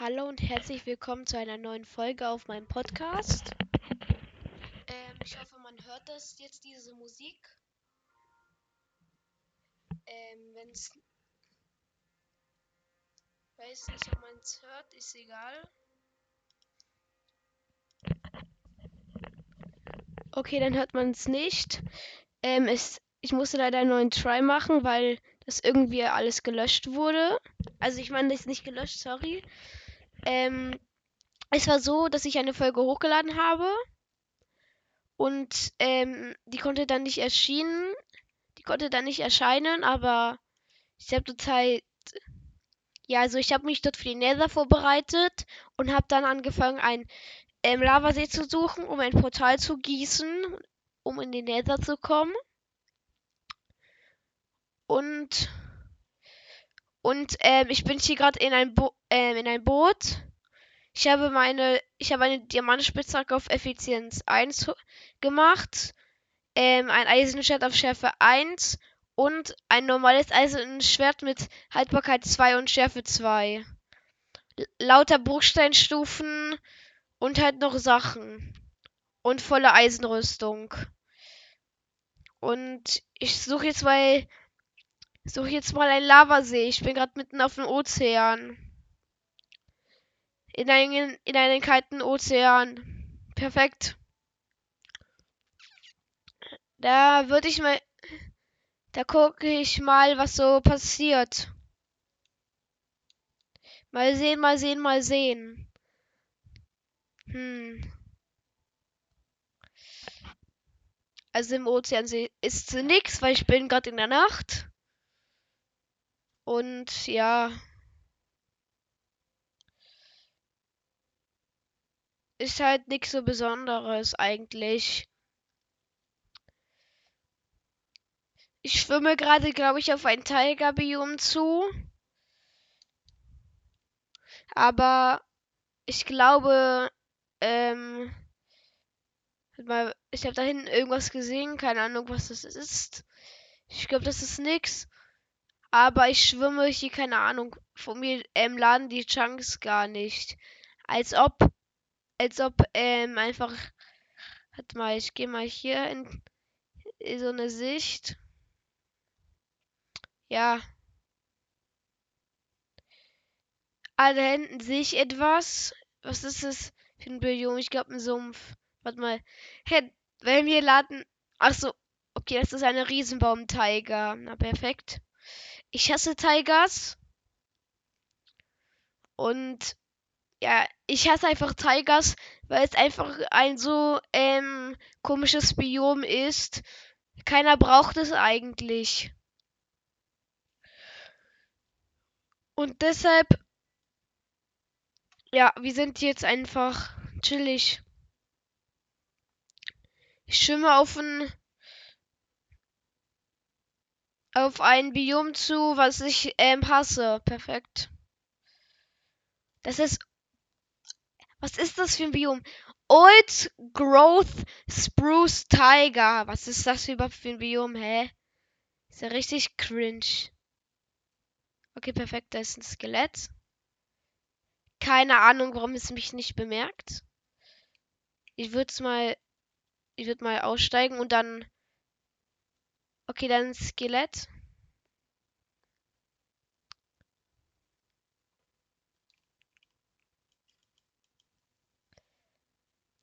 Hallo und herzlich willkommen zu einer neuen Folge auf meinem Podcast. Ähm, ich hoffe, man hört das jetzt, diese Musik. Ähm, wenn es. Weiß nicht, ob man es hört, ist egal. Okay, dann hört man es nicht. Ähm, es, ich musste leider einen neuen Try machen, weil das irgendwie alles gelöscht wurde. Also ich meine, das ist nicht gelöscht, sorry. Ähm, es war so, dass ich eine Folge hochgeladen habe und ähm, die konnte dann nicht erschienen. Die konnte dann nicht erscheinen, aber ich habe zurzeit ja, also ich habe mich dort für die Nether vorbereitet und habe dann angefangen, ein ähm, Lavasee zu suchen, um ein Portal zu gießen, um in die Nether zu kommen. Und und ähm, ich bin hier gerade in ein ähm, in ein Boot. Ich habe meine ich habe eine Diamantspitzhacke auf Effizienz 1 gemacht, ähm, ein Eisenschwert auf Schärfe 1 und ein normales Eisenschwert mit Haltbarkeit 2 und Schärfe 2. L lauter Bruchsteinstufen und halt noch Sachen. Und volle Eisenrüstung. Und ich suche jetzt mal. Suche jetzt mal einen Lavasee. Ich bin gerade mitten auf dem Ozean. In einen, in einen kalten Ozean. Perfekt. Da würde ich mal. Da gucke ich mal, was so passiert. Mal sehen, mal sehen, mal sehen. Hm. Also im Ozean ist nichts, weil ich bin gerade in der Nacht. Und ja. Ist halt nichts so Besonderes eigentlich. Ich schwimme gerade, glaube ich, auf ein Tigerbiom zu. Aber ich glaube, ähm, ich habe da hinten irgendwas gesehen, keine Ahnung, was das ist. Ich glaube, das ist nix. Aber ich schwimme hier, keine Ahnung. Von mir ähm, laden die Chunks gar nicht. Als ob, als ob, ähm, einfach. Warte mal, ich gehe mal hier in, in so eine Sicht. Ja. Ah, da hinten sehe ich etwas. Was ist das für ein Biom? Ich glaube, ein Sumpf. Warte mal. Hey, wenn wir laden. Ach so. Okay, das ist eine Riesenbaum-Tiger. Na, perfekt. Ich hasse Tigers. Und ja, ich hasse einfach Tigers, weil es einfach ein so ähm, komisches Biom ist. Keiner braucht es eigentlich. Und deshalb, ja, wir sind jetzt einfach chillig. Ich schwimme auf ein auf ein Biom zu, was ich ähm, hasse. Perfekt. Das ist. Was ist das für ein Biom? Old Growth Spruce Tiger. Was ist das überhaupt für ein Biom? Hä? Ist ja richtig cringe. Okay, perfekt. Da ist ein Skelett. Keine Ahnung, warum es mich nicht bemerkt. Ich würde mal. Ich würde mal aussteigen und dann Okay, dann Skelett.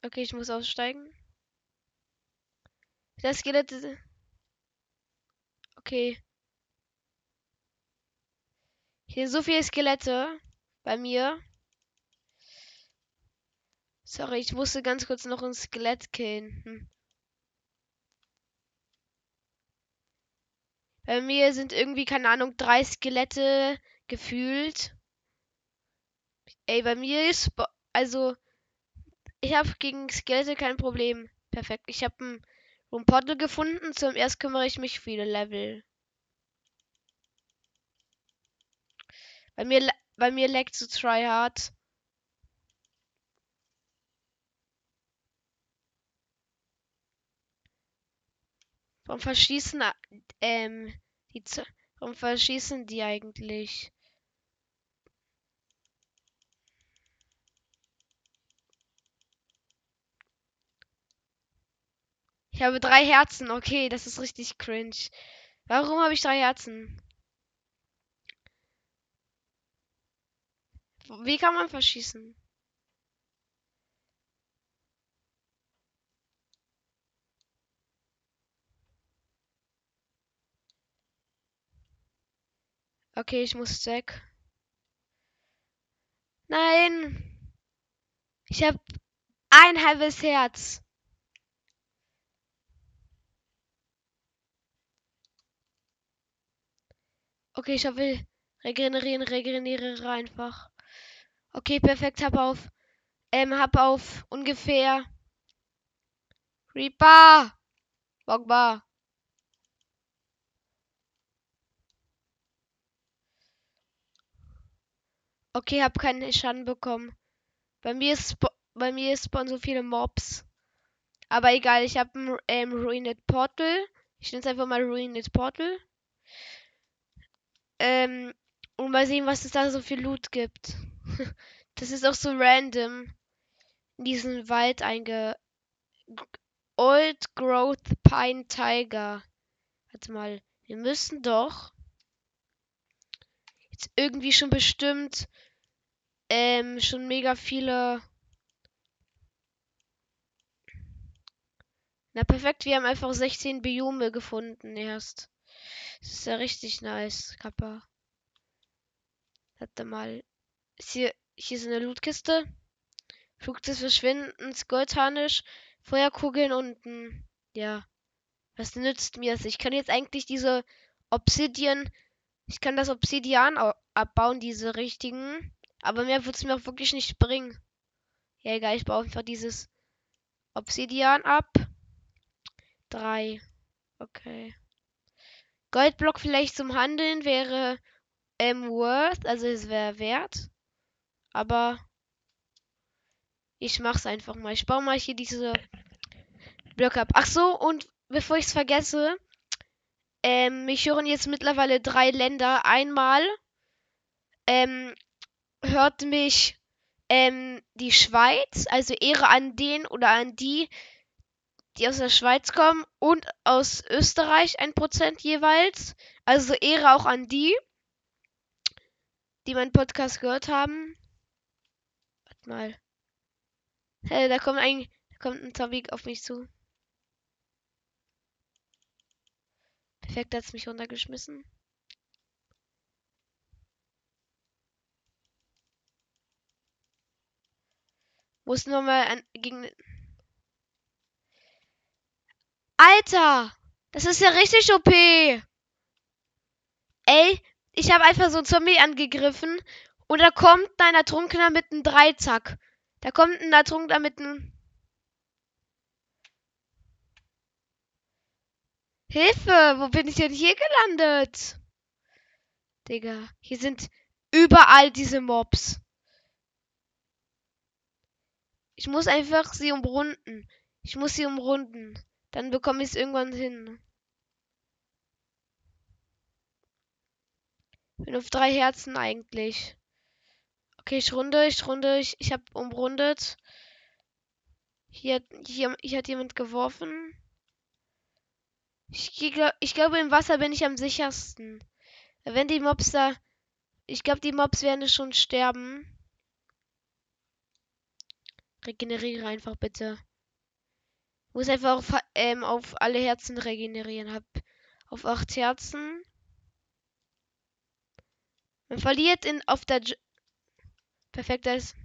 Okay, ich muss aussteigen. Das Skelett ist... Okay. Hier so viele Skelette bei mir. Sorry, ich musste ganz kurz noch ein Skelett killen. Hm. Bei mir sind irgendwie, keine Ahnung, drei Skelette gefühlt. Ey, bei mir ist. Also. Ich habe gegen Skelette kein Problem. Perfekt. Ich habe ein, Portal gefunden. Zum erst kümmere ich mich viele Level. Bei mir, bei mir leckt so tryhard. Warum verschießen ähm, die Z Warum verschießen die eigentlich? Ich habe drei Herzen. Okay, das ist richtig cringe. Warum habe ich drei Herzen? Wie kann man verschießen? Okay, ich muss weg. Nein. Ich habe ein halbes Herz. Okay, ich hoffe, regenerieren, regeneriere einfach. Okay, perfekt, hab auf. Ähm, hab auf ungefähr. Reaper! Bogba. Okay, hab keinen Schaden bekommen. Bei mir ist bei mir spawnen so viele Mobs. Aber egal, ich habe ein ähm, Ruined Portal. Ich nenne es einfach mal Ruined Portal. Ähm, und mal sehen, was es da so viel Loot gibt. das ist auch so random. In diesen Wald einge... Old Growth Pine Tiger. Warte mal. Wir müssen doch jetzt irgendwie schon bestimmt ähm, schon mega viele. Na perfekt, wir haben einfach 16 Biome gefunden erst. Das ist ja richtig nice, Kappa. Warte mal. Ist hier, hier ist eine Lootkiste. Flug des Verschwindens, Goldharnisch, Feuerkugeln unten. Ja. Was nützt mir das? Ich kann jetzt eigentlich diese Obsidian. Ich kann das Obsidian abbauen, diese richtigen. Aber mehr wird es mir auch wirklich nicht bringen. Ja, egal, ich baue einfach dieses Obsidian ab. Drei. Okay. Goldblock vielleicht zum Handeln wäre ähm, worth, also es wäre wert. Aber ich mach's einfach mal. Ich baue mal hier diese Blöcke ab. Ach so, und bevor ich es vergesse, ähm, mich hören jetzt mittlerweile drei Länder. Einmal ähm, hört mich ähm, die Schweiz, also Ehre an den oder an die, die aus der Schweiz kommen und aus Österreich ein Prozent jeweils. Also Ehre auch an die, die meinen Podcast gehört haben. Warte mal. Hey, da kommt ein, da kommt ein Zombie auf mich zu. Perfekt, hat es mich runtergeschmissen. Muss nur mal an, gegen. Alter! Das ist ja richtig OP! Ey, ich habe einfach so ein Zombie angegriffen und da kommt ein Ertrunkener mit einem Dreizack. Da kommt ein Ertrunkener mit einem. Hilfe! Wo bin ich denn hier gelandet? Digga, hier sind überall diese Mobs. Ich muss einfach sie umrunden. Ich muss sie umrunden. Dann bekomme ich es irgendwann hin. Bin auf drei Herzen eigentlich. Okay, ich runde, ich runde, ich, ich habe umrundet. Hier, hier, hier hat jemand geworfen. Ich, ich glaube, im Wasser bin ich am sichersten. Wenn die Mobs da... Ich glaube, die Mobs werden schon sterben. Regeneriere einfach bitte. Muss einfach auf, ähm, auf alle Herzen regenerieren. Hab auf 8 Herzen. Man verliert in auf der J Perfekt ist.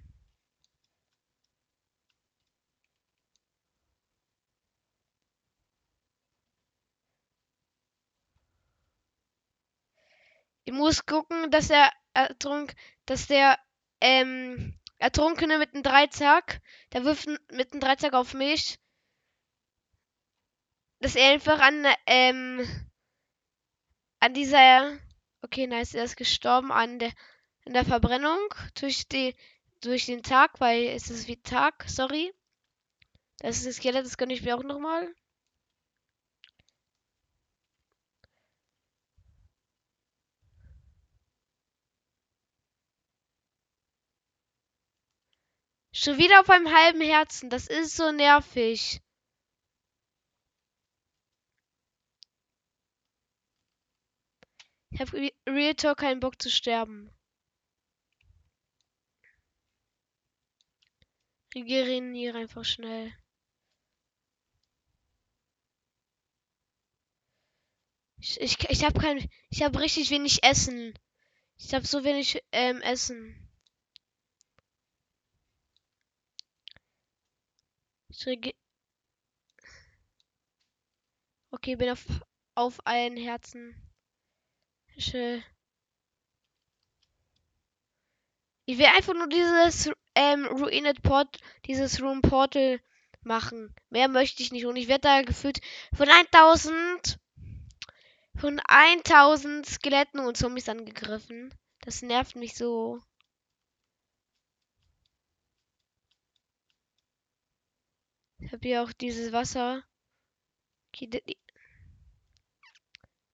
Ich muss gucken, dass er ertrunk, dass der ähm, Ertrunkene mit einem Dreizack, der wirft mit einem Dreizack auf mich. Dass er einfach an, ähm, an dieser, okay, nice, er ist gestorben an der, an der Verbrennung durch die, durch den Tag, weil es ist wie Tag, sorry. Das ist das Skelett, das gönne ich mir auch nochmal. Schon wieder auf einem halben Herzen. Das ist so nervig. Ich habe Real Talk keinen Bock zu sterben. Regeneriere einfach schnell. Ich, ich, ich habe kein. Ich habe richtig wenig Essen. Ich habe so wenig ähm, Essen. Rege okay, bin auf, auf ein Herzen. Ich, äh ich will einfach nur dieses ähm, Ruined Port, dieses Room Portal machen. Mehr möchte ich nicht. Und ich werde da gefühlt von 1000 von 1000 Skeletten und Zombies angegriffen. Das nervt mich so. Ich habe hier auch dieses Wasser.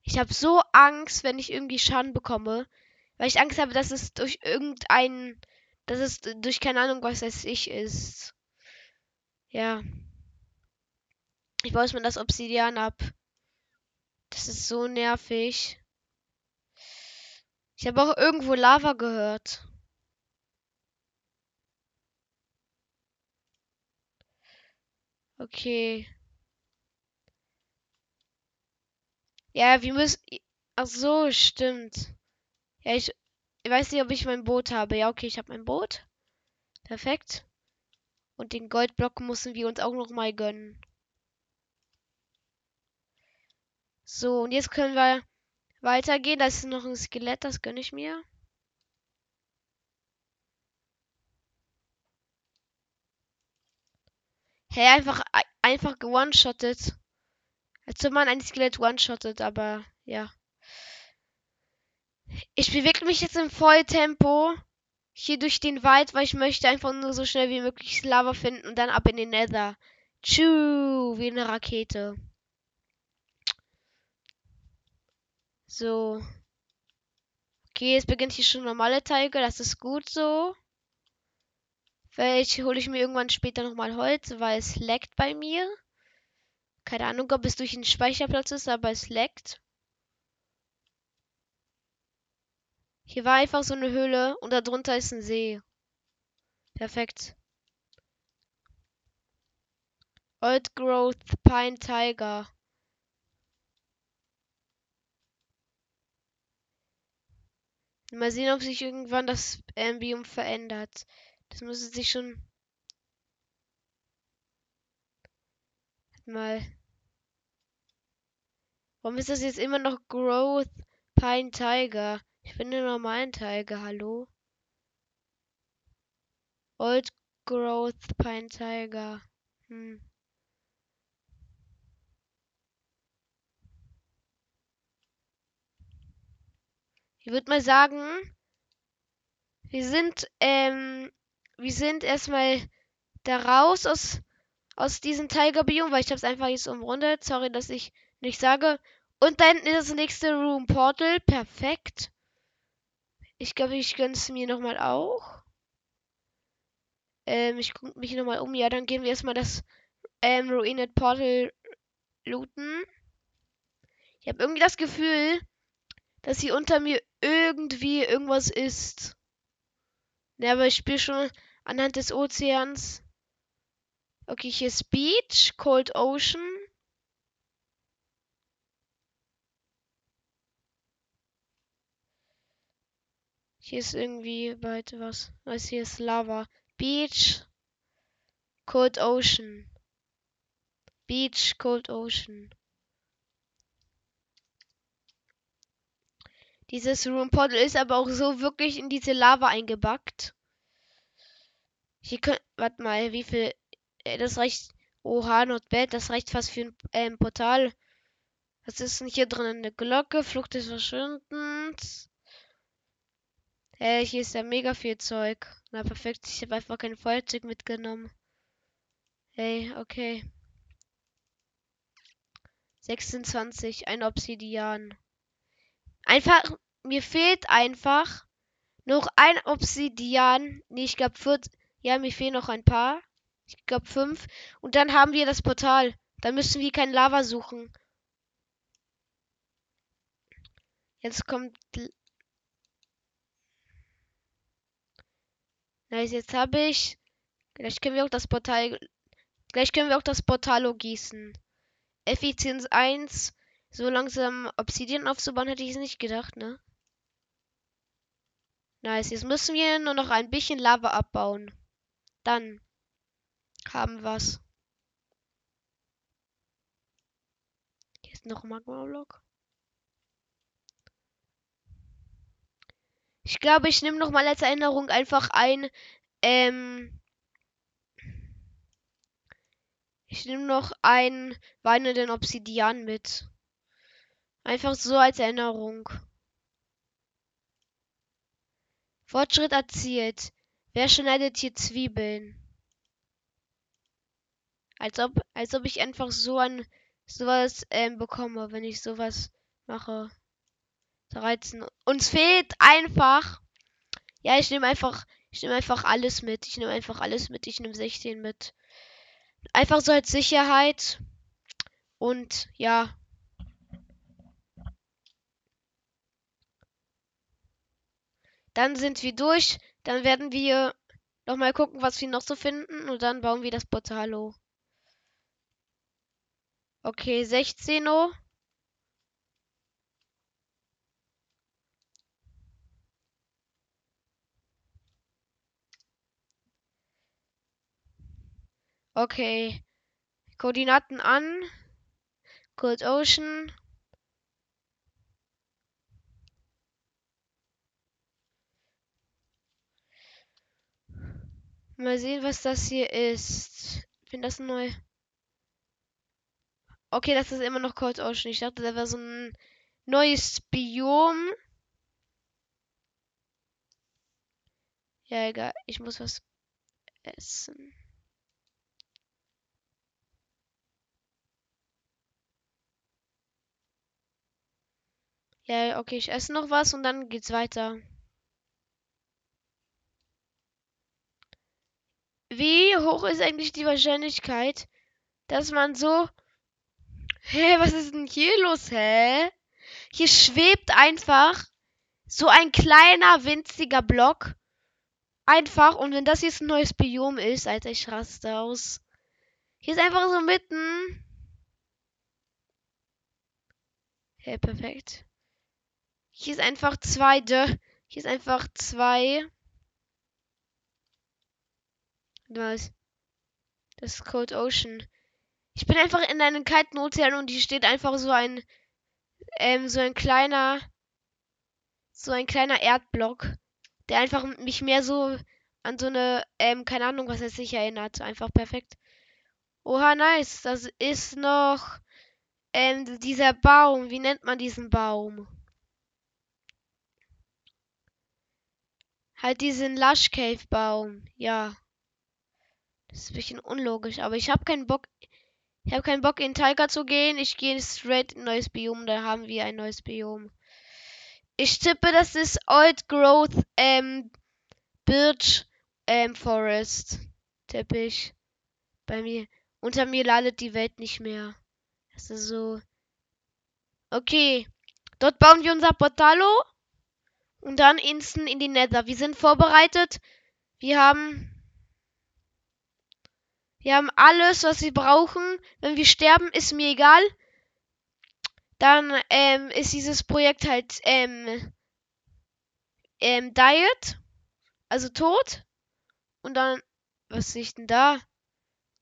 Ich habe so Angst, wenn ich irgendwie Schaden bekomme. Weil ich Angst habe, dass es durch irgendein. Dass es durch keine Ahnung, was es ich ist. Ja. Ich baue mir das Obsidian ab. Das ist so nervig. Ich habe auch irgendwo Lava gehört. Okay. Ja, wir müssen. Ach so, stimmt. Ja, ich, ich weiß nicht, ob ich mein Boot habe. Ja, okay, ich habe mein Boot. Perfekt. Und den Goldblock müssen wir uns auch noch mal gönnen. So, und jetzt können wir weitergehen. Da ist noch ein Skelett, das gönne ich mir. Hey, einfach, einfach gewone-shottet. Als ob man ein Skelett one-shottet, aber ja. Ich bewege mich jetzt im Volltempo hier durch den Wald, weil ich möchte einfach nur so schnell wie möglich Lava finden und dann ab in den Nether. Tschu, wie eine Rakete. So. Okay, jetzt beginnt hier schon normale Teige. Das ist gut so. Vielleicht hole ich mir irgendwann später nochmal Holz, weil es leckt bei mir. Keine Ahnung, ob es durch den Speicherplatz ist, aber es leckt. Hier war einfach so eine Höhle und darunter ist ein See. Perfekt. Old Growth Pine Tiger. Mal sehen, ob sich irgendwann das Ambium verändert. Das müsste sich schon. Mal. Warum ist das jetzt immer noch Growth Pine Tiger? Ich bin der normalen Tiger, hallo? Old Growth Pine Tiger. Hm. Ich würde mal sagen, wir sind, ähm, wir sind erstmal da raus aus, aus diesem Tiger-Biom, weil ich habe es einfach jetzt umrundet. Sorry, dass ich nicht sage. Und da hinten ist das nächste Room Portal. Perfekt. Ich glaube, ich gönne es mir nochmal auch. Ähm, ich gucke mich nochmal um. Ja, dann gehen wir erstmal das ähm, Ruined Portal looten. Ich habe irgendwie das Gefühl, dass hier unter mir irgendwie irgendwas ist. Ne, aber ich spiele schon anhand des Ozeans. Okay, hier ist Beach, Cold Ocean. Hier ist irgendwie weiter was. Was hier ist Lava. Beach, Cold Ocean. Beach, Cold Ocean. Dieses Room Portal ist aber auch so wirklich in diese Lava eingebackt. Hier können, warte mal, wie viel, äh, das reicht, oha, not bad, das reicht fast für ein ähm, Portal. Was ist denn hier drin? Eine Glocke, Flucht des Verschwindens. Hey, hier ist ja mega viel Zeug. Na perfekt, ich habe einfach kein Feuerzeug mitgenommen. Hey, okay. 26, ein Obsidian. Einfach, mir fehlt einfach noch ein Obsidian. Nee, ich glaube, ja, mir fehlen noch ein paar. Ich glaube, fünf. Und dann haben wir das Portal. Dann müssen wir kein Lava suchen. Jetzt kommt. Nice, jetzt habe ich. Gleich können wir auch das Portal. Gleich können wir auch das Portalo gießen. Effizienz 1. So langsam Obsidian aufzubauen, hätte ich es nicht gedacht, ne? Nice, jetzt müssen wir nur noch ein bisschen Lava abbauen. Dann haben wir's. Hier ist noch ein Magma-Block. Ich glaube, ich nehme noch mal als Erinnerung einfach ein, ähm, ich nehme noch einen weinenden Obsidian mit. Einfach so als Erinnerung. Fortschritt erzielt. Wer schneidet hier Zwiebeln? Als ob, als ob ich einfach so ein sowas ähm, bekomme, wenn ich sowas mache. 13. Uns fehlt einfach. Ja, ich nehme einfach, ich nehme einfach alles mit. Ich nehme einfach alles mit. Ich nehme 16 mit. Einfach so als Sicherheit. Und ja. Dann sind wir durch. Dann werden wir nochmal gucken, was wir noch so finden. Und dann bauen wir das Portal hoch. Okay, 16 Uhr. Okay. Koordinaten an. Cold Ocean. Mal sehen, was das hier ist. Finde das neu. Okay, das ist immer noch Cold Ocean. Ich dachte, da wäre so ein neues Biom. Ja, egal. Ich muss was essen. Ja, okay, ich esse noch was und dann geht's weiter. Wie hoch ist eigentlich die Wahrscheinlichkeit, dass man so. Hä, was ist denn hier los, hä? Hier schwebt einfach so ein kleiner, winziger Block. Einfach, und wenn das jetzt ein neues Biom ist, Alter, ich raste aus. Hier ist einfach so mitten. Hä, perfekt. Hier ist einfach zwei. Hier ist einfach zwei. Was? Das ist Cold Ocean. Ich bin einfach in einem kalten Ozean und hier steht einfach so ein, ähm, so ein kleiner, so ein kleiner Erdblock, der einfach mich mehr so an so eine, ähm, keine Ahnung, was er sich erinnert. Einfach perfekt. Oha, nice. Das ist noch, ähm, dieser Baum. Wie nennt man diesen Baum? Halt diesen Lush Cave Baum. Ja. Ist ein bisschen unlogisch, aber ich habe keinen Bock. Ich habe keinen Bock in Tiger zu gehen. Ich gehe straight in neues Biom. Da haben wir ein neues Biom. Ich tippe, das ist Old Growth ähm, Birch ähm, Forest. Tippe ich. Bei mir. Unter mir ladet die Welt nicht mehr. Das ist so. Okay. Dort bauen wir unser Portalo. Und dann instant in die Nether. Wir sind vorbereitet. Wir haben wir haben alles, was wir brauchen. Wenn wir sterben, ist mir egal. Dann ähm, ist dieses Projekt halt ähm, ähm, Diet. Also tot. Und dann, was sehe ich denn da?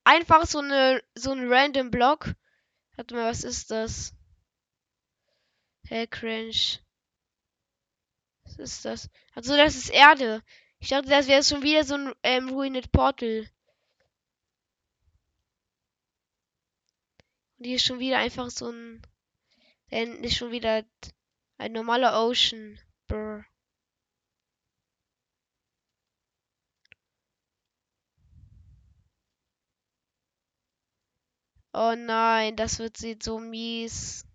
Einfach so eine so ein random Block. Warte mal, was ist das? Hey, cringe. Was ist das? Also das ist Erde. Ich dachte, das wäre schon wieder so ein ähm, Ruined Portal. Hier ist schon wieder einfach so ein. Dann ist schon wieder ein normaler Ocean. Brr. Oh nein, das wird sieht so mies.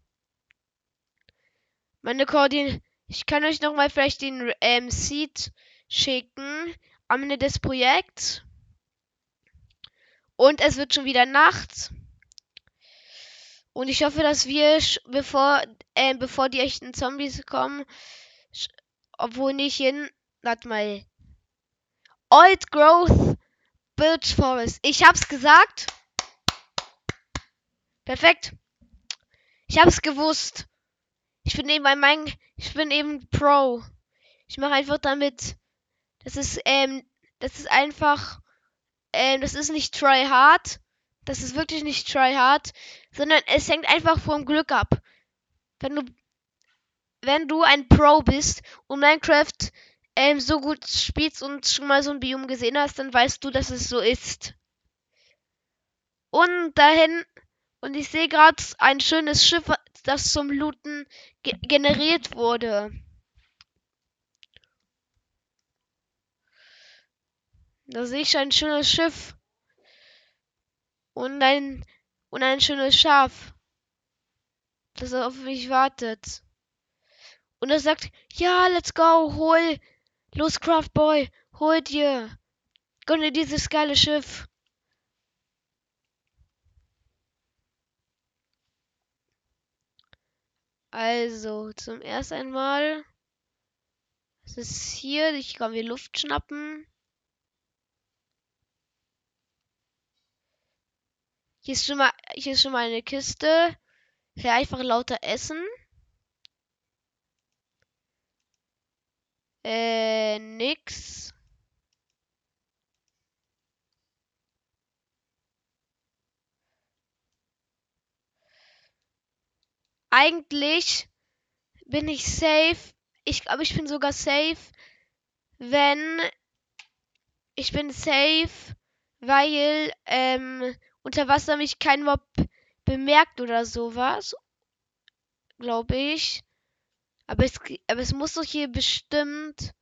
Meine Koordinaten. Ich kann euch noch mal vielleicht den ähm, Seed schicken am Ende des Projekts. Und es wird schon wieder Nacht. Und ich hoffe, dass wir, bevor, äh, bevor die echten Zombies kommen, obwohl nicht hin, warte mal. Old Growth Birch Forest. Ich hab's gesagt. Perfekt. Ich hab's gewusst. Ich bin eben ein mein, ich bin eben Pro. Ich mache einfach damit. Das ist ähm, das ist einfach ähm, das ist nicht try hard. Das ist wirklich nicht try hard, sondern es hängt einfach vom Glück ab. Wenn du wenn du ein Pro bist und Minecraft ähm, so gut spielst und schon mal so ein Biom gesehen hast, dann weißt du, dass es so ist. Und dahin und ich sehe gerade ein schönes Schiff, das zum Looten ge generiert wurde. Da sehe ich ein schönes Schiff. Und ein, und ein schönes Schaf. Das auf mich wartet. Und er sagt, ja, let's go, hol, los Craftboy, hol dir, gönne dieses geile Schiff. Also, zum ersten einmal. Es ist hier. Ich kann mir Luft schnappen. Hier ist schon mal, hier ist schon mal eine Kiste. Hier einfach lauter essen. Äh, nix. Eigentlich bin ich safe. Ich glaube, ich bin sogar safe, wenn ich bin safe, weil ähm, unter Wasser mich kein Mob bemerkt oder sowas. Glaube ich. Aber es, aber es muss doch hier bestimmt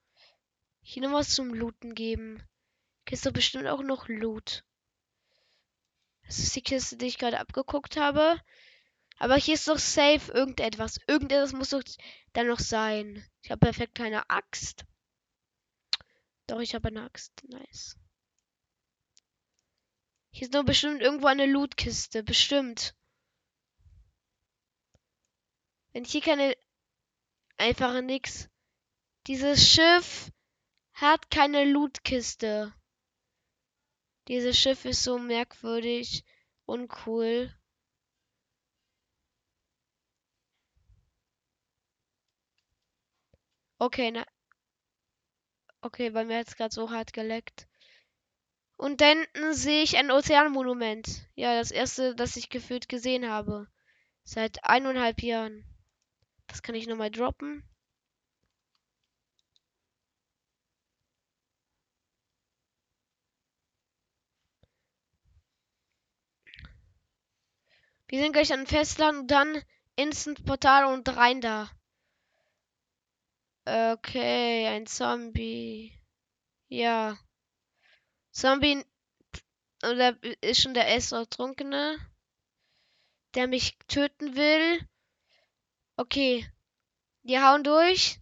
hier noch was zum Looten geben. Hier ist doch bestimmt auch noch Loot. Das ist die Kiste, die ich gerade abgeguckt habe. Aber hier ist doch safe irgendetwas. Irgendetwas muss doch da noch sein. Ich habe perfekt keine Axt. Doch, ich habe eine Axt. Nice. Hier ist doch bestimmt irgendwo eine Lootkiste. Bestimmt. Wenn hier keine... Einfach nix. Dieses Schiff hat keine Lootkiste. Dieses Schiff ist so merkwürdig und cool. Okay, na. Okay, bei mir hat es gerade so hart geleckt. Und dann sehe ich ein Ozeanmonument. Ja, das erste, das ich gefühlt gesehen habe. Seit eineinhalb Jahren. Das kann ich nochmal droppen. Wir sind gleich an Festland und dann Instant Portal und rein da. Okay, ein Zombie. Ja. Zombie oder ist schon der Essertrunkene, der mich töten will. Okay. Die hauen durch.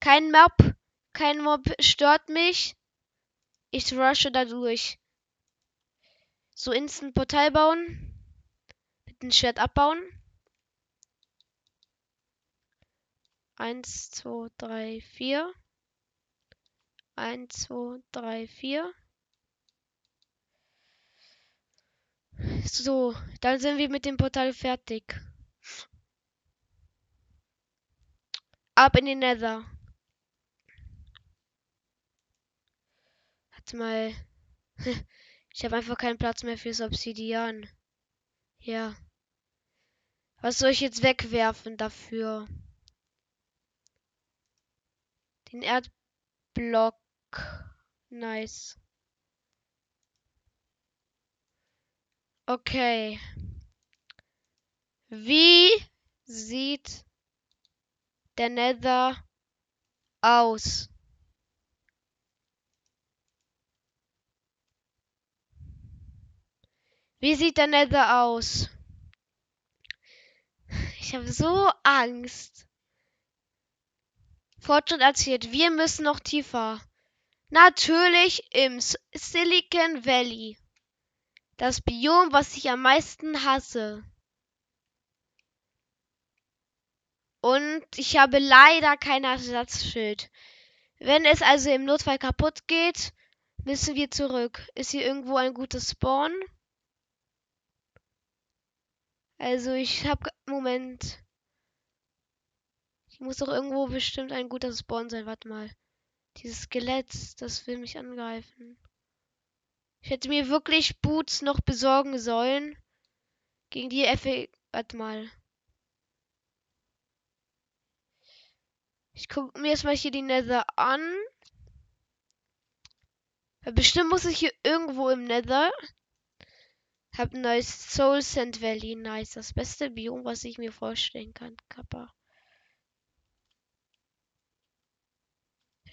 Kein Mob, kein Mob stört mich. Ich rushe da durch. So instant Portal bauen. Mit dem Schwert abbauen. Eins, zwei, drei, vier. Eins, zwei, drei, vier. So, dann sind wir mit dem Portal fertig. Ab in die Nether. Warte mal. Ich habe einfach keinen Platz mehr fürs Obsidian. Ja. Was soll ich jetzt wegwerfen dafür? Den Erdblock. Nice. Okay. Wie sieht der Nether aus? Wie sieht der Nether aus? Ich habe so Angst. Fortschritt erzählt, wir müssen noch tiefer. Natürlich im Silicon Valley. Das Biom, was ich am meisten hasse. Und ich habe leider kein Ersatzschild. Wenn es also im Notfall kaputt geht, müssen wir zurück. Ist hier irgendwo ein gutes Spawn? Also ich habe... Moment. Ich muss doch irgendwo bestimmt ein guter Spawn sein. Warte mal. Dieses Skelett, das will mich angreifen. Ich hätte mir wirklich Boots noch besorgen sollen. Gegen die Effe... Warte mal. Ich gucke mir erstmal hier die Nether an. Bestimmt muss ich hier irgendwo im Nether. Hab ein neues Soul Sand Valley. Nice. Das beste Biom, was ich mir vorstellen kann. Kappa.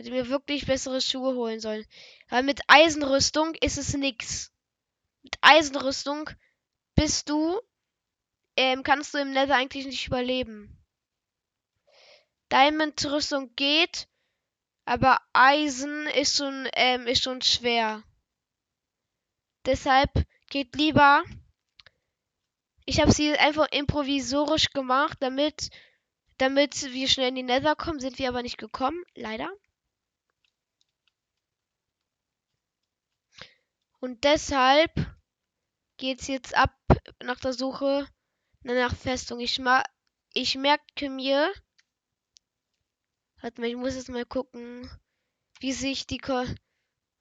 Hätte mir wirklich bessere Schuhe holen sollen. Weil mit Eisenrüstung ist es nix. Mit Eisenrüstung bist du, ähm, kannst du im Nether eigentlich nicht überleben. Diamond-Rüstung geht, aber Eisen ist schon, ähm, ist schon schwer. Deshalb geht lieber. Ich habe sie einfach improvisorisch gemacht, damit, damit wir schnell in die Nether kommen. Sind wir aber nicht gekommen, leider. Und deshalb geht's jetzt ab nach der Suche nach Festung. Ich, ma ich merke mir, Warte mal, ich muss jetzt mal gucken, wie sich die Ko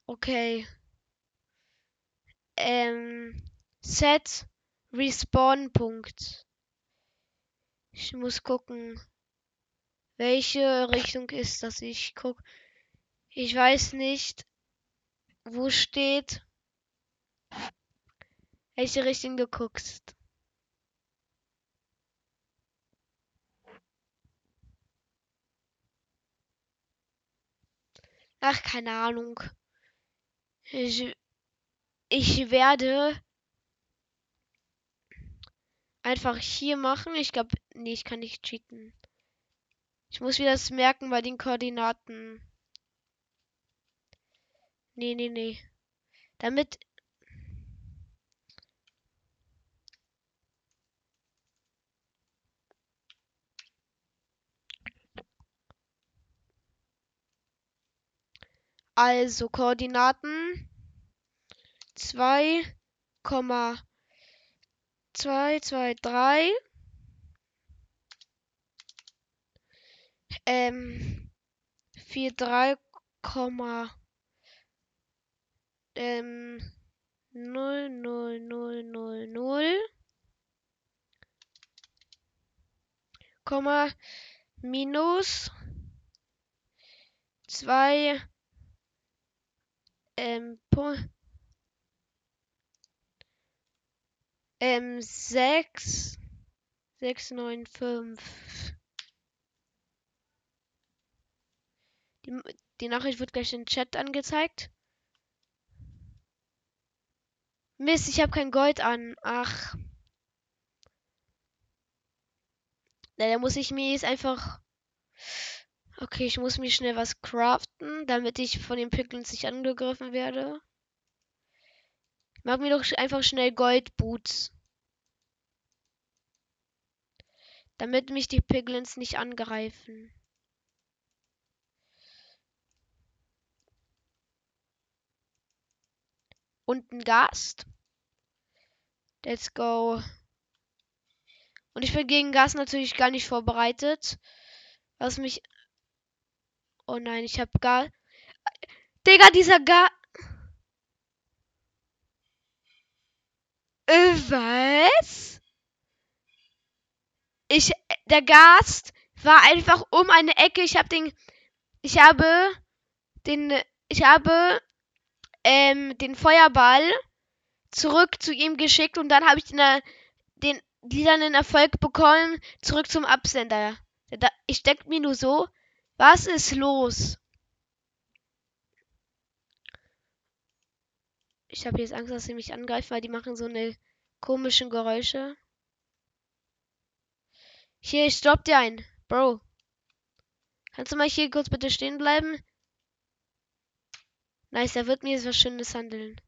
Okay. Ähm, Set Respawn Punkt. Ich muss gucken, welche Richtung ist das. Ich guck. Ich weiß nicht, wo steht, welche Richtung du guckst. Ach, keine Ahnung. Ich, ich werde einfach hier machen. Ich glaube, nee, ich kann nicht cheaten. Ich muss mir das merken bei den Koordinaten. Nee, nee, nee. Damit Also Koordinaten 2, 2, 2, 3. Ähm, 4, 3, ähm, 0, 0, 0, 0, 0. Komma, minus 2, ähm, ähm, 6, 6, 9, 5. Die, die Nachricht wird gleich im Chat angezeigt. Mist, ich habe kein Gold an. Ach. Na, da muss ich mir jetzt einfach Okay, ich muss mir schnell was craften, damit ich von den Piglins nicht angegriffen werde. Mag mir doch einfach schnell Goldboots. Damit mich die Piglins nicht angreifen. Und ein Gast. Let's go. Und ich bin gegen Gas natürlich gar nicht vorbereitet. Was mich Oh nein, ich hab gar. Digga, dieser gar. Äh, was? Ich. Der Gast war einfach um eine Ecke. Ich hab den. Ich habe den. Ich habe ähm, den Feuerball zurück zu ihm geschickt und dann habe ich den, den lilanen Erfolg bekommen. Zurück zum Absender. Ich denke mir nur so, was ist los? Ich habe jetzt Angst, dass sie mich angreifen, weil die machen so eine komischen Geräusche. Hier, ich stopp dir ein. Bro. Kannst du mal hier kurz bitte stehen bleiben? Nice, da wird mir jetzt was Schönes handeln.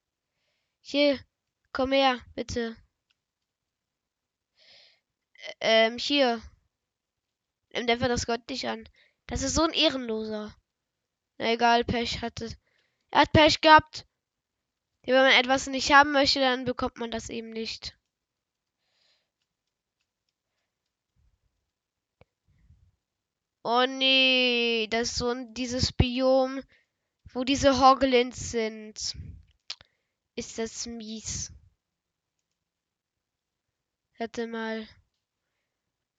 Hier, komm her, bitte. Ähm, hier. nimmt einfach das Gott nicht an. Das ist so ein Ehrenloser. Na egal, Pech hatte. Er hat Pech gehabt. Wenn man etwas nicht haben möchte, dann bekommt man das eben nicht. Oh nee, das ist so ein, dieses Biom, wo diese Hoglins sind. Ist das mies. Hätte mal.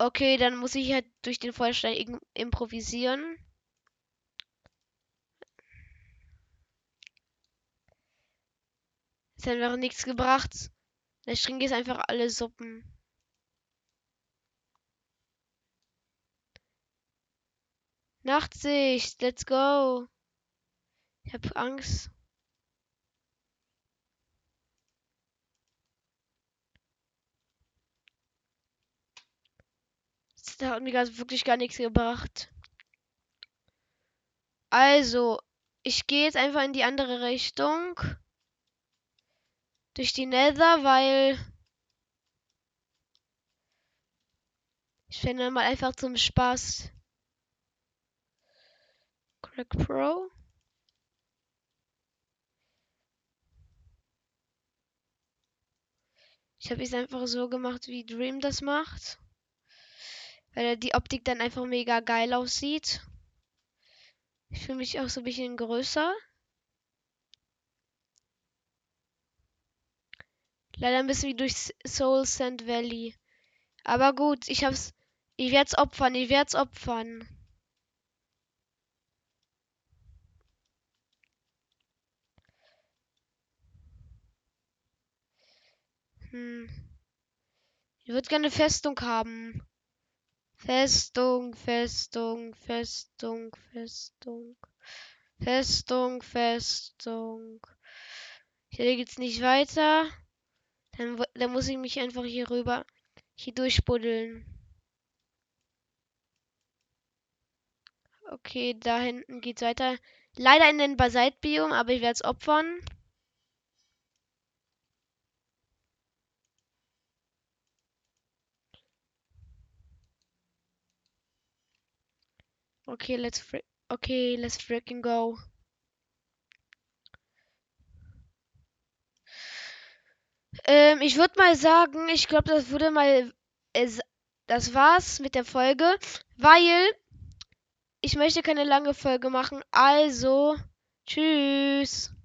Okay, dann muss ich halt durch den Feuerstein improvisieren. Es hat einfach nichts gebracht. Der String ist einfach alle Suppen. Nachtsicht, let's go. Ich hab Angst. Das hat mir wirklich gar nichts gebracht. Also, ich gehe jetzt einfach in die andere Richtung. Durch die Nether, weil ich finde mal einfach zum Spaß. Crack Pro. Ich habe es einfach so gemacht, wie Dream das macht. Weil die Optik dann einfach mega geil aussieht. Ich fühle mich auch so ein bisschen größer. Leider ein bisschen wie durch Soul Sand Valley. Aber gut, ich hab's. Ich werd's opfern, ich werd's opfern. Hm. Ich würde gerne Festung haben. Festung, Festung, Festung, Festung. Festung, Festung. Hier geht's nicht weiter. Dann, dann muss ich mich einfach hier rüber, hier durchbuddeln. Okay, da hinten geht's weiter. Leider in den Basaltbiom, aber ich werde es opfern. Okay, let's okay, let's freaking go. Ähm, ich würde mal sagen, ich glaube, das würde mal. Äh, das war's mit der Folge, weil ich möchte keine lange Folge machen. Also, tschüss.